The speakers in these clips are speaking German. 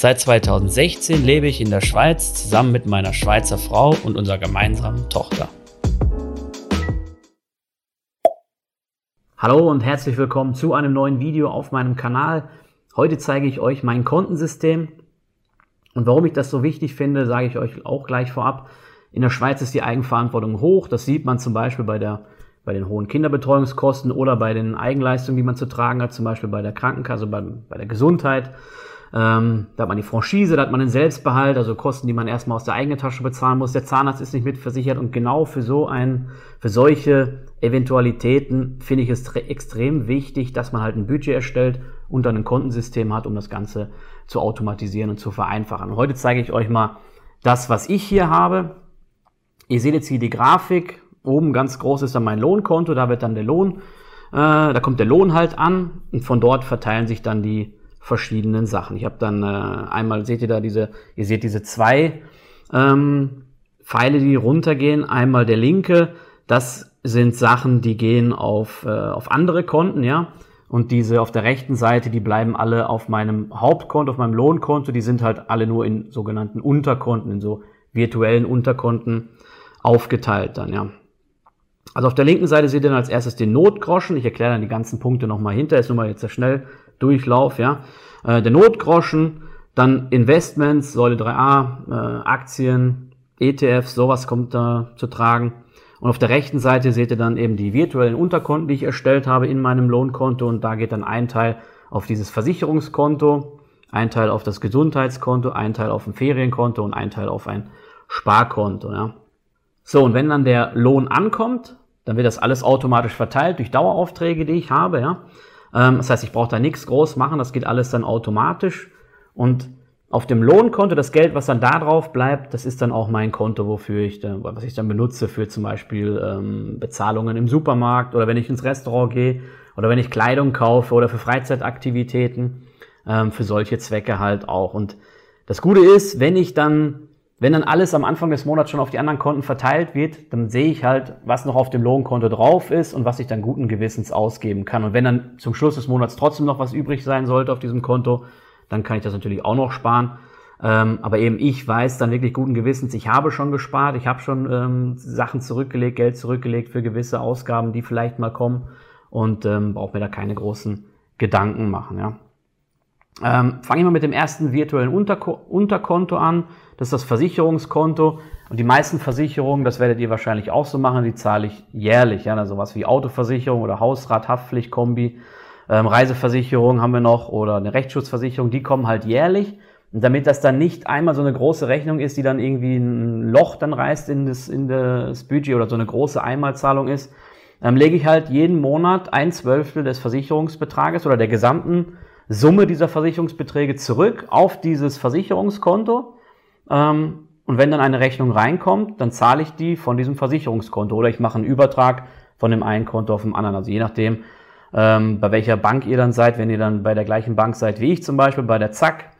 Seit 2016 lebe ich in der Schweiz zusammen mit meiner Schweizer Frau und unserer gemeinsamen Tochter. Hallo und herzlich willkommen zu einem neuen Video auf meinem Kanal. Heute zeige ich euch mein Kontensystem und warum ich das so wichtig finde, sage ich euch auch gleich vorab. In der Schweiz ist die Eigenverantwortung hoch. Das sieht man zum Beispiel bei, der, bei den hohen Kinderbetreuungskosten oder bei den Eigenleistungen, die man zu tragen hat, zum Beispiel bei der Krankenkasse, bei, bei der Gesundheit. Ähm, da hat man die Franchise, da hat man den Selbstbehalt, also Kosten, die man erstmal aus der eigenen Tasche bezahlen muss. Der Zahnarzt ist nicht mitversichert und genau für so ein, für solche Eventualitäten finde ich es extrem wichtig, dass man halt ein Budget erstellt und dann ein Kontensystem hat, um das Ganze zu automatisieren und zu vereinfachen. heute zeige ich euch mal das, was ich hier habe. Ihr seht jetzt hier die Grafik. Oben ganz groß ist dann mein Lohnkonto, da wird dann der Lohn, äh, da kommt der Lohn halt an und von dort verteilen sich dann die verschiedenen Sachen. Ich habe dann äh, einmal, seht ihr da diese, ihr seht diese zwei ähm, Pfeile, die runtergehen. Einmal der linke, das sind Sachen, die gehen auf, äh, auf andere Konten, ja. Und diese auf der rechten Seite, die bleiben alle auf meinem Hauptkonto, auf meinem Lohnkonto, die sind halt alle nur in sogenannten Unterkonten, in so virtuellen Unterkonten aufgeteilt dann, ja. Also auf der linken Seite seht ihr dann als erstes den Notgroschen. Ich erkläre dann die ganzen Punkte nochmal hinter. Ist nur mal jetzt der Schnelldurchlauf, ja. Äh, der Notgroschen, dann Investments, Säule 3a, äh, Aktien, ETFs, sowas kommt da zu tragen. Und auf der rechten Seite seht ihr dann eben die virtuellen Unterkonten, die ich erstellt habe in meinem Lohnkonto. Und da geht dann ein Teil auf dieses Versicherungskonto, ein Teil auf das Gesundheitskonto, ein Teil auf ein Ferienkonto und ein Teil auf ein Sparkonto. Ja. So, und wenn dann der Lohn ankommt, dann wird das alles automatisch verteilt durch Daueraufträge, die ich habe. Ja. Ähm, das heißt, ich brauche da nichts groß machen, das geht alles dann automatisch. Und auf dem Lohnkonto, das Geld, was dann da drauf bleibt, das ist dann auch mein Konto, wofür ich, dann, was ich dann benutze für zum Beispiel ähm, Bezahlungen im Supermarkt oder wenn ich ins Restaurant gehe oder wenn ich Kleidung kaufe oder für Freizeitaktivitäten, ähm, für solche Zwecke halt auch. Und das Gute ist, wenn ich dann, wenn dann alles am Anfang des Monats schon auf die anderen Konten verteilt wird, dann sehe ich halt, was noch auf dem Lohnkonto drauf ist und was ich dann guten Gewissens ausgeben kann. Und wenn dann zum Schluss des Monats trotzdem noch was übrig sein sollte auf diesem Konto, dann kann ich das natürlich auch noch sparen. Ähm, aber eben ich weiß dann wirklich guten Gewissens, ich habe schon gespart, ich habe schon ähm, Sachen zurückgelegt, Geld zurückgelegt für gewisse Ausgaben, die vielleicht mal kommen und ähm, brauche mir da keine großen Gedanken machen. Ja. Ähm, Fange ich mal mit dem ersten virtuellen Unterko Unterkonto an. Das ist das Versicherungskonto. Und die meisten Versicherungen, das werdet ihr wahrscheinlich auch so machen, die zahle ich jährlich. Ja, also was wie Autoversicherung oder Hausrat, Haftpflicht, Kombi ähm, Reiseversicherung haben wir noch oder eine Rechtsschutzversicherung, die kommen halt jährlich. Und damit das dann nicht einmal so eine große Rechnung ist, die dann irgendwie ein Loch dann reißt in das, in das Budget oder so eine große Einmalzahlung ist, ähm, lege ich halt jeden Monat ein Zwölftel des Versicherungsbetrages oder der gesamten Summe dieser Versicherungsbeträge zurück auf dieses Versicherungskonto. Ähm, und wenn dann eine Rechnung reinkommt, dann zahle ich die von diesem Versicherungskonto oder ich mache einen Übertrag von dem einen Konto auf dem anderen. Also je nachdem, ähm, bei welcher Bank ihr dann seid, wenn ihr dann bei der gleichen Bank seid wie ich zum Beispiel, bei der Zack,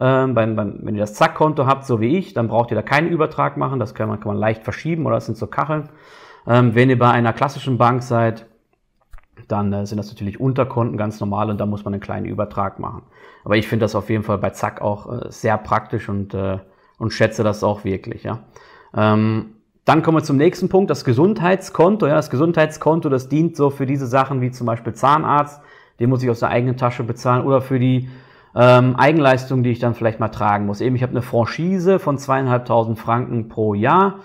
ähm, beim, beim, wenn ihr das Zack-Konto habt, so wie ich, dann braucht ihr da keinen Übertrag machen, das kann man, kann man leicht verschieben oder das sind so Kacheln. Ähm, wenn ihr bei einer klassischen Bank seid, dann äh, sind das natürlich Unterkonten ganz normal und da muss man einen kleinen Übertrag machen. Aber ich finde das auf jeden Fall bei Zack auch äh, sehr praktisch und, äh, und schätze das auch wirklich. Ja. Ähm, dann kommen wir zum nächsten Punkt, das Gesundheitskonto. Ja, das Gesundheitskonto, das dient so für diese Sachen wie zum Beispiel Zahnarzt, den muss ich aus der eigenen Tasche bezahlen oder für die ähm, Eigenleistung, die ich dann vielleicht mal tragen muss. Eben, ich habe eine Franchise von zweieinhalbtausend Franken pro Jahr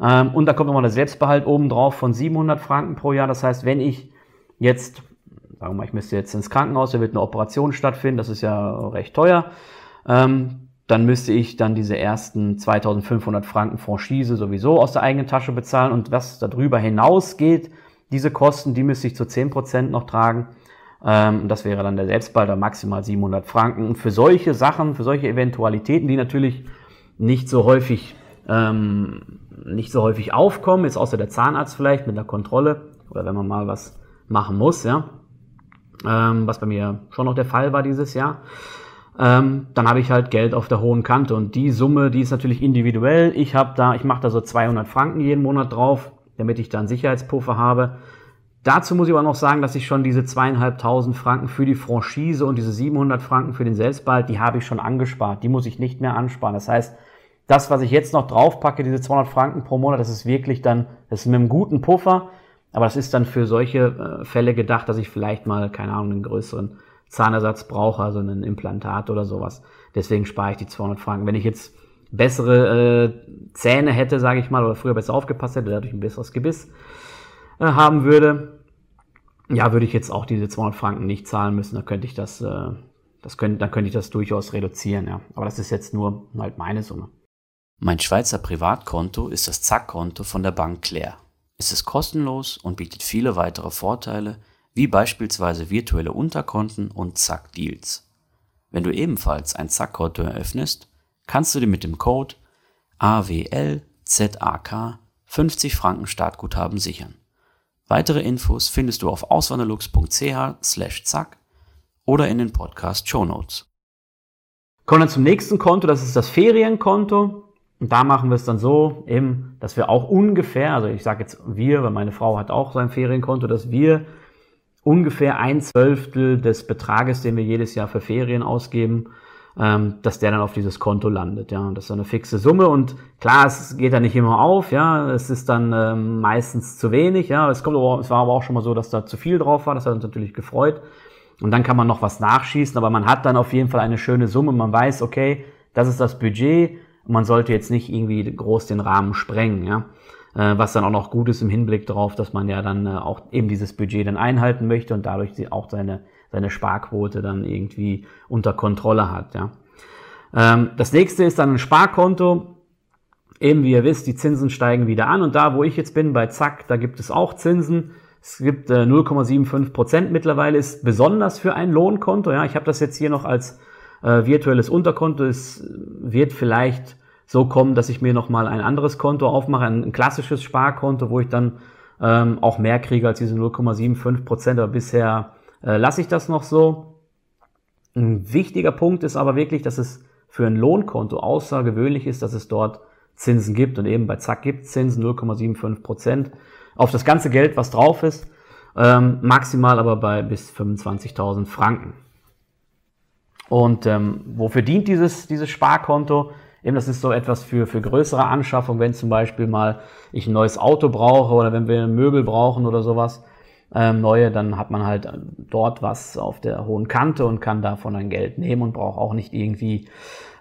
ähm, und da kommt nochmal der Selbstbehalt oben drauf von 700 Franken pro Jahr. Das heißt, wenn ich jetzt, sagen wir mal, ich müsste jetzt ins Krankenhaus, da wird eine Operation stattfinden, das ist ja recht teuer. Ähm, dann müsste ich dann diese ersten 2500 Franken Franchise sowieso aus der eigenen Tasche bezahlen und was darüber hinausgeht, diese Kosten, die müsste ich zu 10% noch tragen. Ähm, das wäre dann der Selbstbalder maximal 700 Franken. Und für solche Sachen, für solche Eventualitäten, die natürlich nicht so häufig ähm, nicht so häufig aufkommen, jetzt außer der Zahnarzt vielleicht mit einer Kontrolle oder wenn man mal was machen muss, ja. Ähm, was bei mir schon noch der Fall war dieses Jahr. Ähm, dann habe ich halt Geld auf der hohen Kante und die Summe, die ist natürlich individuell. Ich habe da, ich mache da so 200 Franken jeden Monat drauf, damit ich da einen Sicherheitspuffer habe. Dazu muss ich aber noch sagen, dass ich schon diese zweieinhalbtausend Franken für die Franchise und diese 700 Franken für den Selbstbehalt, die habe ich schon angespart. Die muss ich nicht mehr ansparen. Das heißt, das, was ich jetzt noch draufpacke, diese 200 Franken pro Monat, das ist wirklich dann, das ist mit einem guten Puffer. Aber das ist dann für solche äh, Fälle gedacht, dass ich vielleicht mal, keine Ahnung, einen größeren Zahnersatz brauche, also ein Implantat oder sowas. Deswegen spare ich die 200 Franken. Wenn ich jetzt bessere äh, Zähne hätte, sage ich mal, oder früher besser aufgepasst hätte, dadurch ein besseres Gebiss, äh, haben würde, ja, würde ich jetzt auch diese 200 Franken nicht zahlen müssen. Da könnte ich das, äh, das könnte, dann könnte ich das durchaus reduzieren, ja. Aber das ist jetzt nur halt meine Summe. Mein Schweizer Privatkonto ist das Zack-Konto von der Bank Claire. Es ist kostenlos und bietet viele weitere Vorteile, wie beispielsweise virtuelle Unterkonten und Zack-Deals. Wenn du ebenfalls ein Zack-Konto eröffnest, kannst du dir mit dem Code AWLZAK 50 Franken Startguthaben sichern. Weitere Infos findest du auf auswanderlux.ch slash zack oder in den Podcast Show Notes. Kommen wir zum nächsten Konto, das ist das Ferienkonto. Und da machen wir es dann so, eben, dass wir auch ungefähr, also ich sage jetzt wir, weil meine Frau hat auch sein Ferienkonto, dass wir ungefähr ein Zwölftel des Betrages, den wir jedes Jahr für Ferien ausgeben, ähm, dass der dann auf dieses Konto landet. Ja, und das ist eine fixe Summe und klar, es geht dann nicht immer auf. Ja, es ist dann ähm, meistens zu wenig. Ja, es kommt, es war aber auch schon mal so, dass da zu viel drauf war. Das hat uns natürlich gefreut. Und dann kann man noch was nachschießen, aber man hat dann auf jeden Fall eine schöne Summe. Man weiß, okay, das ist das Budget. Man sollte jetzt nicht irgendwie groß den Rahmen sprengen. Ja äh, was dann auch noch gut ist im Hinblick darauf, dass man ja dann äh, auch eben dieses Budget dann einhalten möchte und dadurch auch seine seine Sparquote dann irgendwie unter Kontrolle hat. Ja. Ähm, das nächste ist dann ein Sparkonto. Eben wie ihr wisst, die Zinsen steigen wieder an und da, wo ich jetzt bin, bei Zack, da gibt es auch Zinsen. Es gibt äh, 0,75 Prozent mittlerweile, ist besonders für ein Lohnkonto. Ja, ich habe das jetzt hier noch als äh, virtuelles Unterkonto. Es wird vielleicht so kommen, dass ich mir nochmal ein anderes Konto aufmache, ein, ein klassisches Sparkonto, wo ich dann ähm, auch mehr kriege als diese 0,75 Prozent. Aber bisher äh, lasse ich das noch so. Ein wichtiger Punkt ist aber wirklich, dass es für ein Lohnkonto außergewöhnlich ist, dass es dort Zinsen gibt. Und eben bei Zack gibt Zinsen 0,75 Prozent auf das ganze Geld, was drauf ist. Ähm, maximal aber bei bis 25.000 Franken. Und ähm, wofür dient dieses, dieses Sparkonto? Eben, das ist so etwas für, für größere Anschaffung, wenn zum Beispiel mal ich ein neues Auto brauche oder wenn wir Möbel brauchen oder sowas ähm, neue, dann hat man halt dort was auf der hohen Kante und kann davon ein Geld nehmen und braucht auch nicht irgendwie,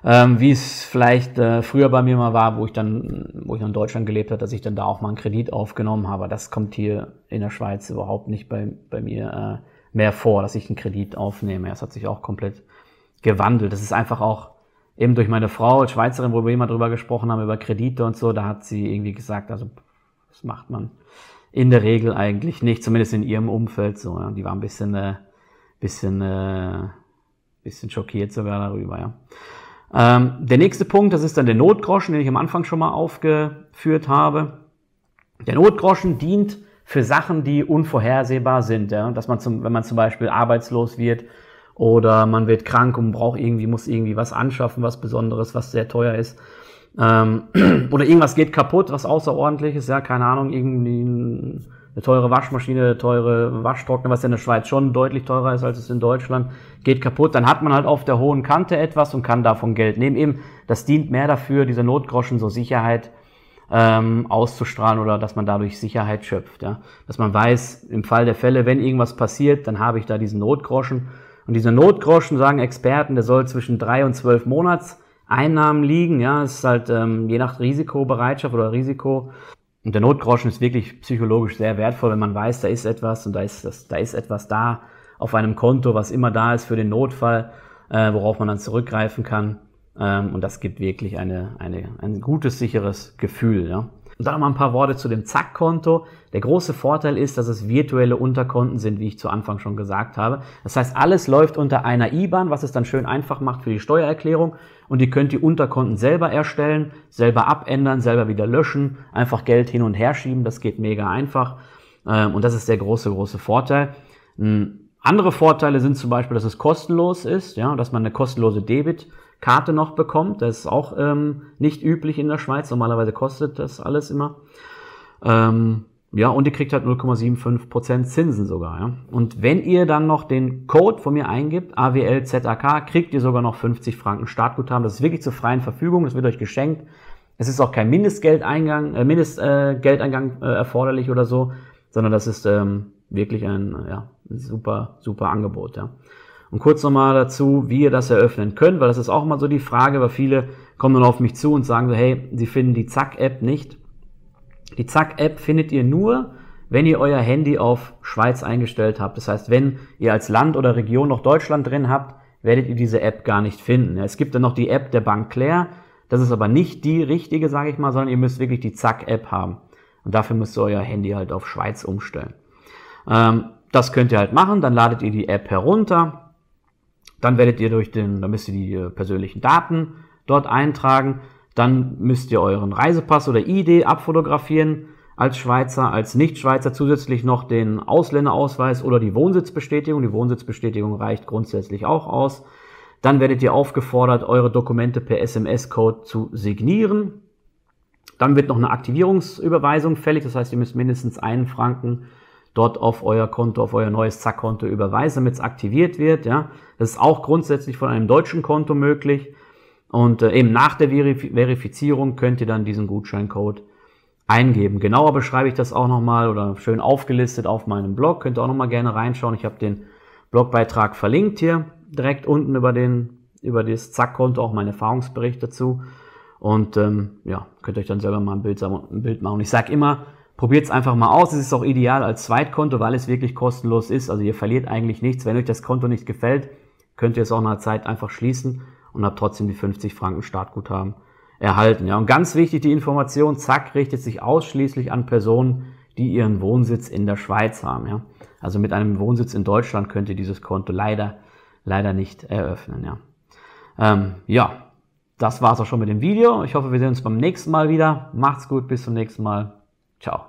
ähm, wie es vielleicht äh, früher bei mir mal war, wo ich dann, wo ich in Deutschland gelebt habe, dass ich dann da auch mal einen Kredit aufgenommen habe. Das kommt hier in der Schweiz überhaupt nicht bei, bei mir äh, mehr vor, dass ich einen Kredit aufnehme. Das hat sich auch komplett gewandelt. Das ist einfach auch eben durch meine Frau als Schweizerin, wo wir immer drüber gesprochen haben, über Kredite und so, da hat sie irgendwie gesagt, also das macht man in der Regel eigentlich nicht, zumindest in ihrem Umfeld so. Ja. Die war ein bisschen, äh, bisschen, äh, bisschen schockiert sogar darüber. Ja. Ähm, der nächste Punkt, das ist dann der Notgroschen, den ich am Anfang schon mal aufgeführt habe. Der Notgroschen dient für Sachen, die unvorhersehbar sind. Ja. Dass man zum, wenn man zum Beispiel arbeitslos wird oder man wird krank und braucht irgendwie, muss irgendwie was anschaffen, was Besonderes, was sehr teuer ist ähm, oder irgendwas geht kaputt, was außerordentliches, ja, keine Ahnung, irgendwie eine teure Waschmaschine, eine teure Waschtrockner, was ja in der Schweiz schon deutlich teurer ist als es in Deutschland, geht kaputt, dann hat man halt auf der hohen Kante etwas und kann davon Geld nehmen. Eben, das dient mehr dafür, diese Notgroschen, so Sicherheit ähm, auszustrahlen oder dass man dadurch Sicherheit schöpft. Ja? Dass man weiß, im Fall der Fälle, wenn irgendwas passiert, dann habe ich da diesen Notgroschen. Und diese Notgroschen, sagen Experten, der soll zwischen drei und zwölf Monats Einnahmen liegen. Ja, es ist halt ähm, je nach Risikobereitschaft oder Risiko. Und der Notgroschen ist wirklich psychologisch sehr wertvoll, wenn man weiß, da ist etwas und da ist, das, da ist etwas da auf einem Konto, was immer da ist für den Notfall, äh, worauf man dann zurückgreifen kann. Ähm, und das gibt wirklich eine, eine, ein gutes, sicheres Gefühl. Ja. Und dann noch mal ein paar Worte zu dem Zack-Konto. Der große Vorteil ist, dass es virtuelle Unterkonten sind, wie ich zu Anfang schon gesagt habe. Das heißt, alles läuft unter einer IBAN, was es dann schön einfach macht für die Steuererklärung. Und ihr könnt die Unterkonten selber erstellen, selber abändern, selber wieder löschen, einfach Geld hin und her schieben. Das geht mega einfach. Ähm, und das ist der große, große Vorteil. Andere Vorteile sind zum Beispiel, dass es kostenlos ist, ja, dass man eine kostenlose Debitkarte noch bekommt. Das ist auch ähm, nicht üblich in der Schweiz. Normalerweise kostet das alles immer. Ähm, ja, und ihr kriegt halt 0,75% Zinsen sogar. Ja. Und wenn ihr dann noch den Code von mir eingibt, AWLZAK, kriegt ihr sogar noch 50 Franken Startguthaben. Das ist wirklich zur freien Verfügung, das wird euch geschenkt. Es ist auch kein Mindestgeldeingang, äh, Mindestgeldeingang äh, erforderlich oder so, sondern das ist ähm, wirklich ein ja, super, super Angebot. Ja. Und kurz nochmal dazu, wie ihr das eröffnen könnt, weil das ist auch mal so die Frage, weil viele kommen dann auf mich zu und sagen so, hey, sie finden die Zack-App nicht. Die Zack-App findet ihr nur, wenn ihr euer Handy auf Schweiz eingestellt habt. Das heißt, wenn ihr als Land oder Region noch Deutschland drin habt, werdet ihr diese App gar nicht finden. Es gibt dann noch die App der Bank Claire. Das ist aber nicht die richtige, sage ich mal, sondern ihr müsst wirklich die Zack-App haben. Und dafür müsst ihr euer Handy halt auf Schweiz umstellen. Ähm, das könnt ihr halt machen, dann ladet ihr die App herunter, dann werdet ihr durch den, dann müsst ihr die äh, persönlichen Daten dort eintragen, dann müsst ihr euren Reisepass oder ID abfotografieren als Schweizer, als Nicht-Schweizer zusätzlich noch den Ausländerausweis oder die Wohnsitzbestätigung. Die Wohnsitzbestätigung reicht grundsätzlich auch aus. Dann werdet ihr aufgefordert, eure Dokumente per SMS-Code zu signieren. Dann wird noch eine Aktivierungsüberweisung fällig, das heißt, ihr müsst mindestens einen Franken dort auf euer Konto, auf euer neues Zack-Konto überweisen, damit es aktiviert wird. Ja. Das ist auch grundsätzlich von einem deutschen Konto möglich. Und äh, eben nach der Verif Verifizierung könnt ihr dann diesen Gutscheincode eingeben. Genauer beschreibe ich das auch nochmal oder schön aufgelistet auf meinem Blog. Könnt ihr auch nochmal gerne reinschauen. Ich habe den Blogbeitrag verlinkt hier direkt unten über den über das Zack-Konto auch meinen Erfahrungsbericht dazu. Und ähm, ja, könnt euch dann selber mal ein Bild, ein Bild machen. Und ich sage immer, Probiert es einfach mal aus. Es ist auch ideal als Zweitkonto, weil es wirklich kostenlos ist. Also ihr verliert eigentlich nichts. Wenn euch das Konto nicht gefällt, könnt ihr es auch nach einer Zeit einfach schließen und habt trotzdem die 50 Franken Startguthaben erhalten. Ja, und ganz wichtig die Information, Zack richtet sich ausschließlich an Personen, die ihren Wohnsitz in der Schweiz haben. Ja. Also mit einem Wohnsitz in Deutschland könnt ihr dieses Konto leider, leider nicht eröffnen. Ja, ähm, ja das war's auch schon mit dem Video. Ich hoffe, wir sehen uns beim nächsten Mal wieder. Macht's gut, bis zum nächsten Mal. Ciao.